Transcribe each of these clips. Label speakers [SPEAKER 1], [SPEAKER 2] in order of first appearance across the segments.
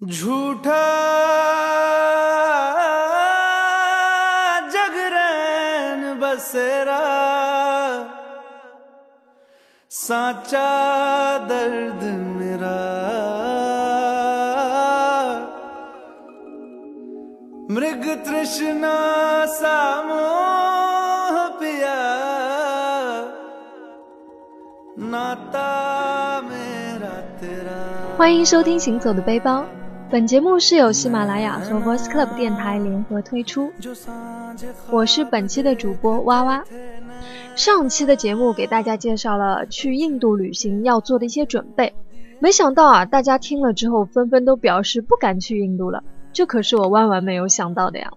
[SPEAKER 1] झूठा जगरैन बसेरा साचा दर्द मेरा मृग तृष्णा सामोह पिया नाता मेरा तेरा
[SPEAKER 2] 欢迎收听《行走的背包》， 本节目是由喜马拉雅和 Voice Club 电台联合推出。我是本期的主播哇哇。上期的节目给大家介绍了去印度旅行要做的一些准备，没想到啊，大家听了之后纷纷都表示不敢去印度了，这可是我万万没有想到的呀。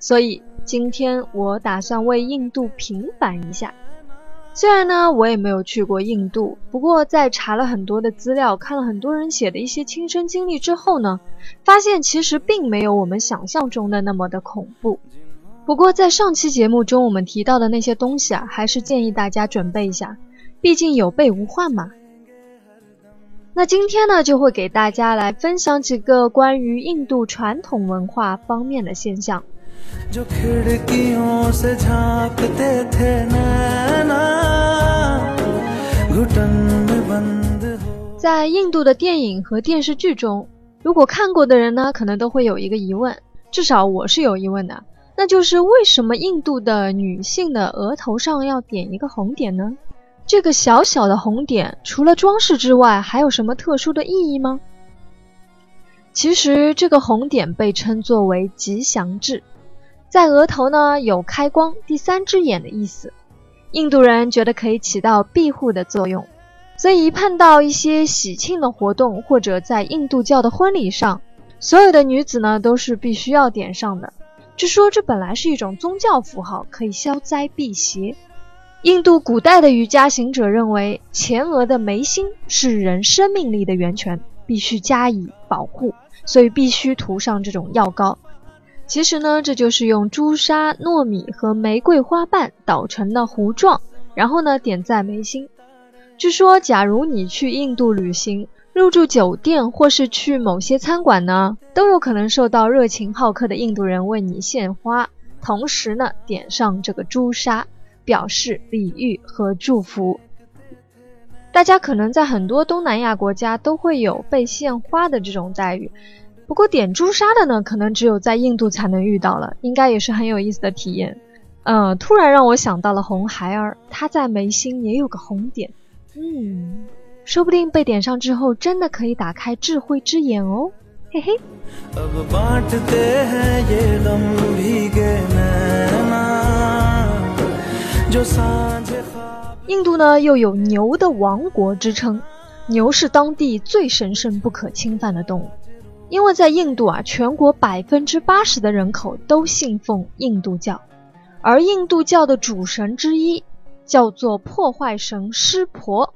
[SPEAKER 2] 所以今天我打算为印度平反一下。虽然呢，我也没有去过印度，不过在查了很多的资料，看了很多人写的一些亲身经历之后呢，发现其实并没有我们想象中的那么的恐怖。不过在上期节目中我们提到的那些东西啊，还是建议大家准备一下，毕竟有备无患嘛。那今天呢，就会给大家来分享几个关于印度传统文化方面的现象。
[SPEAKER 1] जो खिड़कियों से झांकते थे नैना घुटन में बंद हो
[SPEAKER 2] 在印度的电影和电视剧中，如果看过的人呢，可能都会有一个疑问，至少我是有疑问的，那就是为什么印度的女性的额头上要点一个红点呢？这个小小的红点，除了装饰之外，还有什么特殊的意义吗？其实，这个红点被称作为吉祥痣， 在额头呢有开光、第三只眼的意思。印度人觉得可以起到庇护的作用。所以一碰到一些喜庆的活动，或者在印度教的婚礼上，所有的女子呢都是必须要点上的。据说这本来是一种宗教符号，可以消灾避邪。印度古代的瑜伽行者认为，前额的眉心是人生命力的源泉，必须加以保护，所以必须涂上这种药膏。其实呢，这就是用朱砂、糯米和玫瑰花瓣捣成的糊状，然后呢点在眉心。据说，假如你去印度旅行，入住酒店或是去某些餐馆呢，都有可能受到热情好客的印度人为你献花，同时呢点上这个朱砂，表示礼遇和祝福。大家可能在很多东南亚国家都会有被献花的这种待遇，不过点朱砂的呢可能只有在印度才能遇到了应该也是很有意思的体验。呃突然让我想到了红孩儿他在眉心也有个红点。嗯说不定被点上之后真的可以打开智慧之眼哦嘿嘿。印度呢又有牛的王国之称牛是当地最神圣不可侵犯的动物因为在印度啊，全国百分之八十的人口都信奉印度教，而印度教的主神之一叫做破坏神湿婆，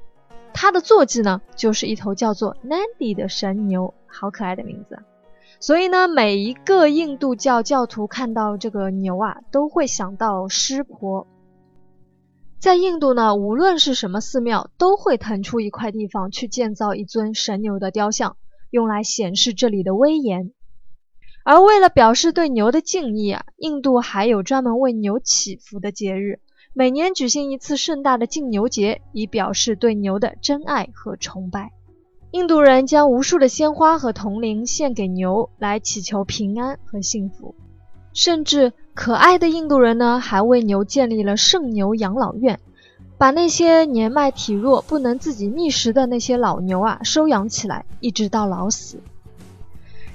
[SPEAKER 2] 他的坐骑呢就是一头叫做 Nandi 的神牛，好可爱的名字。所以呢，每一个印度教教徒看到这个牛啊，都会想到湿婆。在印度呢，无论是什么寺庙，都会腾出一块地方去建造一尊神牛的雕像，用来显示这里的威严。而为了表示对牛的敬意啊，印度还有专门为牛祈福的节日，每年举行一次盛大的敬牛节，以表示对牛的真爱和崇拜。印度人将无数的鲜花和铜铃献给牛，来祈求平安和幸福。甚至可爱的印度人呢，还为牛建立了圣牛养老院，把那些年迈体弱、不能自己觅食的那些老牛啊收养起来，一直到老死。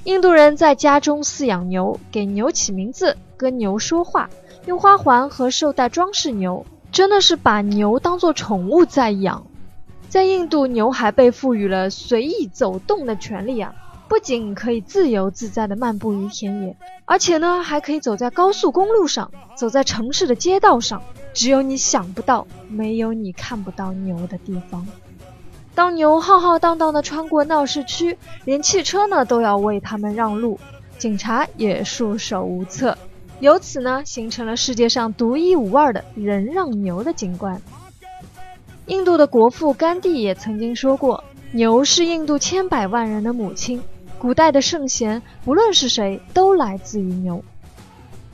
[SPEAKER 2] 印度人在家中饲养牛，给牛起名字，跟牛说话，用花环和绶带装饰牛，真的是把牛当做宠物在养。在印度，牛还被赋予了随意走动的权利啊！不仅可以自由自在地漫步于田野，而且呢，还可以走在高速公路上，走在城市的街道上。只有你想不到，没有你看不到牛的地方。当牛浩浩荡荡地穿过闹市区，连汽车呢都要为他们让路，警察也束手无策。由此呢，形成了世界上独一无二的人让牛的景观。印度的国父甘地也曾经说过，牛是印度千百万人的母亲。古代的圣贤不论是谁，都来自于牛。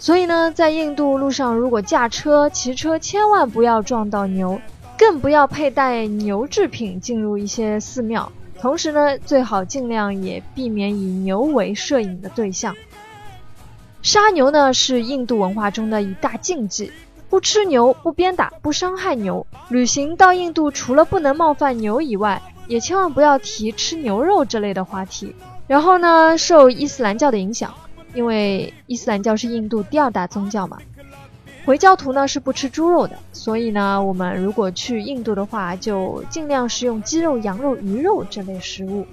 [SPEAKER 2] 所以呢，在印度路上，如果驾车、骑车，千万不要撞到牛，更不要佩戴牛制品进入一些寺庙。同时呢，最好尽量也避免以牛为摄影的对象。杀牛呢，是印度文化中的一大禁忌，不吃牛，不鞭打，不伤害牛。旅行到印度，除了不能冒犯牛以外，也千万不要提吃牛肉这类的话题。然后呢，受伊斯兰教的影响。因为伊斯兰教是印度第二大宗教嘛，回教徒呢是不吃猪肉的，所以呢，我们如果去印度的话，就尽量食用鸡肉、羊肉、鱼肉这类食物。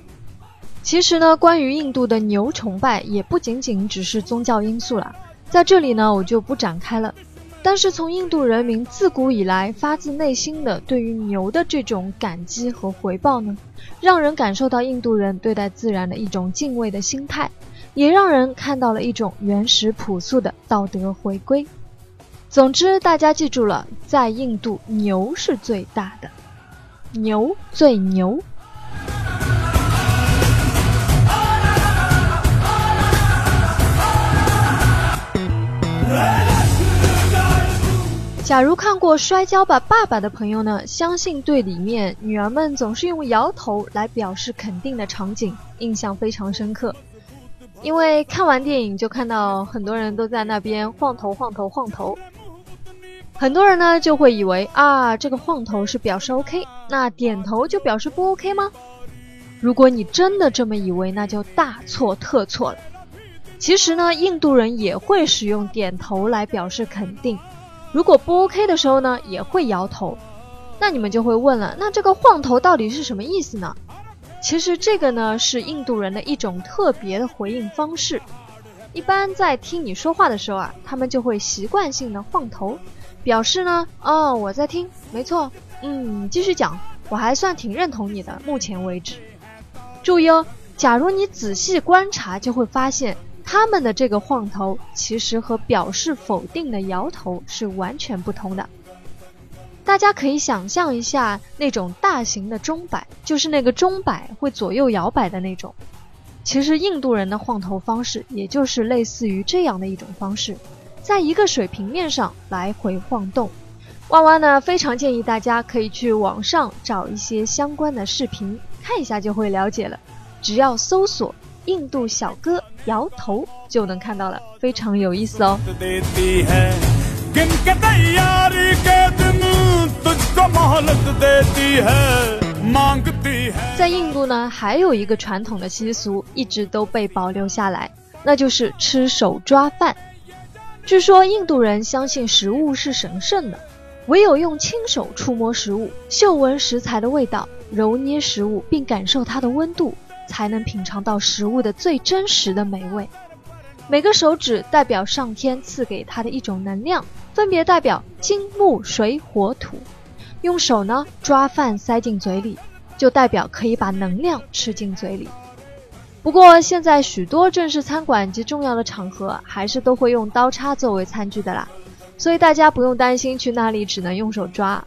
[SPEAKER 2] 其实呢，关于印度的牛崇拜，也不仅仅只是宗教因素了，在这里呢，我就不展开了。但是从印度人民自古以来发自内心的对于牛的这种感激和回报呢，让人感受到印度人对待自然的一种敬畏的心态。也让人看到了一种原始朴素的道德回归。总之，大家记住了，在印度，牛是最大的，牛最牛。假如看过《摔跤吧，爸爸》的朋友呢，相信对里面女儿们总是用摇头来表示肯定的场景印象非常深刻。因为看完电影就看到很多人都在那边晃头晃头晃头，很多人呢就会以为啊这个晃头是表示 OK，那点头就表示不 OK 吗？如果你真的这么以为，那就大错特错了。其实呢，印度人也会使用点头来表示肯定，如果不 OK 的时候呢，也会摇头。那你们就会问了，那这个晃头到底是什么意思呢？其实这个呢是印度人的一种特别的回应方式，一般在听你说话的时候啊，他们就会习惯性的晃头，表示呢，哦我在听，没错，嗯继续讲，我还算挺认同你的，目前为止。注意哦，假如你仔细观察，就会发现他们的这个晃头其实和表示否定的摇头是完全不同的。大家可以想象一下那种大型的钟摆，就是那个钟摆会左右摇摆的那种。其实印度人的晃头方式，也就是类似于这样的一种方式，在一个水平面上来回晃动。哇哇呢，非常建议大家可以去网上找一些相关的视频看一下，就会了解了。只要搜索“印度小哥摇头”就能看到了，非常有意思哦。在印度呢，还有一个传统的习俗一直都被保留下来，那就是吃手抓饭。据说印度人相信食物是神圣的，唯有用亲手触摸食物，嗅闻食材的味道，揉捏食物并感受它的温度，才能品尝到食物的最真实的美味。每个手指代表上天赐给他的一种能量，分别代表金、木、水、火、土。用手呢抓饭塞进嘴里，就代表可以把能量吃进嘴里。不过现在许多正式餐馆及重要的场合，还是都会用刀叉作为餐具的啦，所以大家不用担心去那里只能用手抓。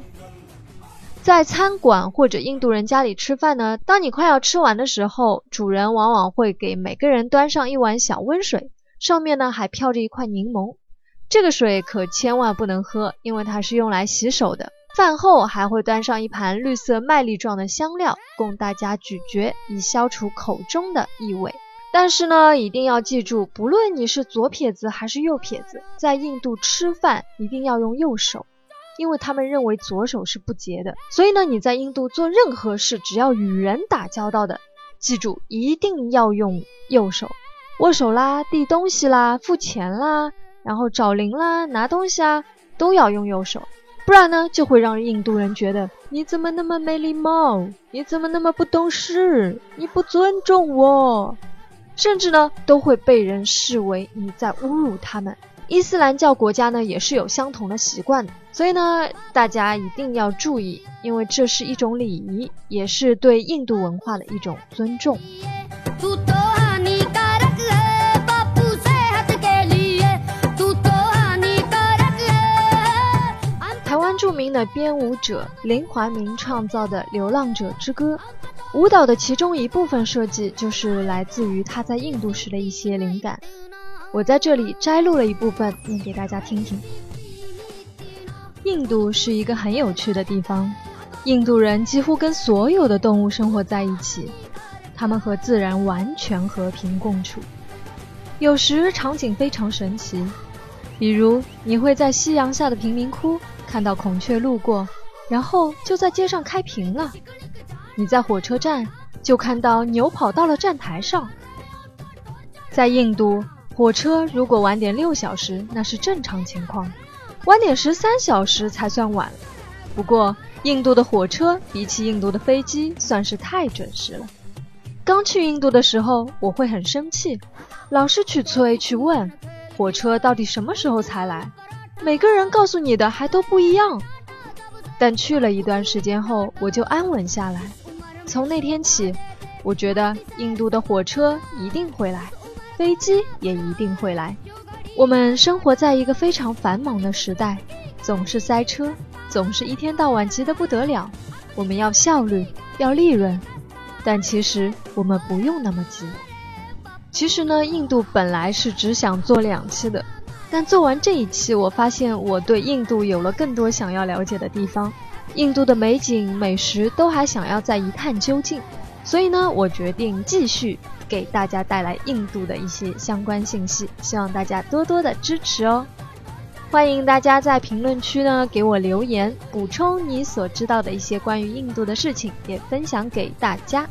[SPEAKER 2] 在餐馆或者印度人家里吃饭呢，当你快要吃完的时候，主人往往会给每个人端上一碗小温水。上面呢还飘着一块柠檬，这个水可千万不能喝，因为它是用来洗手的。饭后还会端上一盘绿色麦粒状的香料，供大家咀嚼，以消除口中的异味。但是呢，一定要记住，不论你是左撇子还是右撇子，在印度吃饭一定要用右手，因为他们认为左手是不洁的。所以呢，你在印度做任何事，只要与人打交道的，记住一定要用右手。握手啦，递东西啦，付钱啦，然后找零啦，拿东西啊，都要用右手，不然呢，就会让印度人觉得你怎么那么没礼貌，你怎么那么不懂事，你不尊重我，甚至呢，都会被人视为你在侮辱他们。伊斯兰教国家呢，也是有相同的习惯的，所以呢，大家一定要注意，因为这是一种礼仪，也是对印度文化的一种尊重。的编舞者林怀民创造的《流浪者之歌》。舞蹈的其中一部分设计就是来自于他在印度时的一些灵感。我在这里摘录了一部分，念给大家听听。印度是一个很有趣的地方，印度人几乎跟所有的动物生活在一起，他们和自然完全和平共处。有时场景非常神奇，比如你会在夕阳下的贫民窟看到孔雀路过，然后就在街上开屏了。你在火车站就看到牛跑到了站台上。在印度，火车如果晚点六小时，那是正常情况；晚点十三小时才算晚。不过，印度的火车比起印度的飞机算是太准时了。刚去印度的时候，我会很生气，老是去催去问，火车到底什么时候才来？每个人告诉你的还都不一样。但去了一段时间后，我就安稳下来。从那天起，我觉得印度的火车一定会来，飞机也一定会来。我们生活在一个非常繁忙的时代，总是塞车，总是一天到晚急得不得了。我们要效率，要利润，但其实我们不用那么急。其实呢，印度本来是只想做两期的，但做完这一期，我发现我对印度有了更多想要了解的地方。印度的美景、美食都还想要再一探究竟，所以呢，我决定继续给大家带来印度的一些相关信息，希望大家多多的支持哦。欢迎大家在评论区呢给我留言，补充你所知道的一些关于印度的事情，也分享给大家。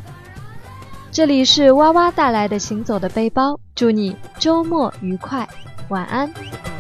[SPEAKER 2] 这里是哇哇带来的行走的背包，祝你周末愉快，晚安。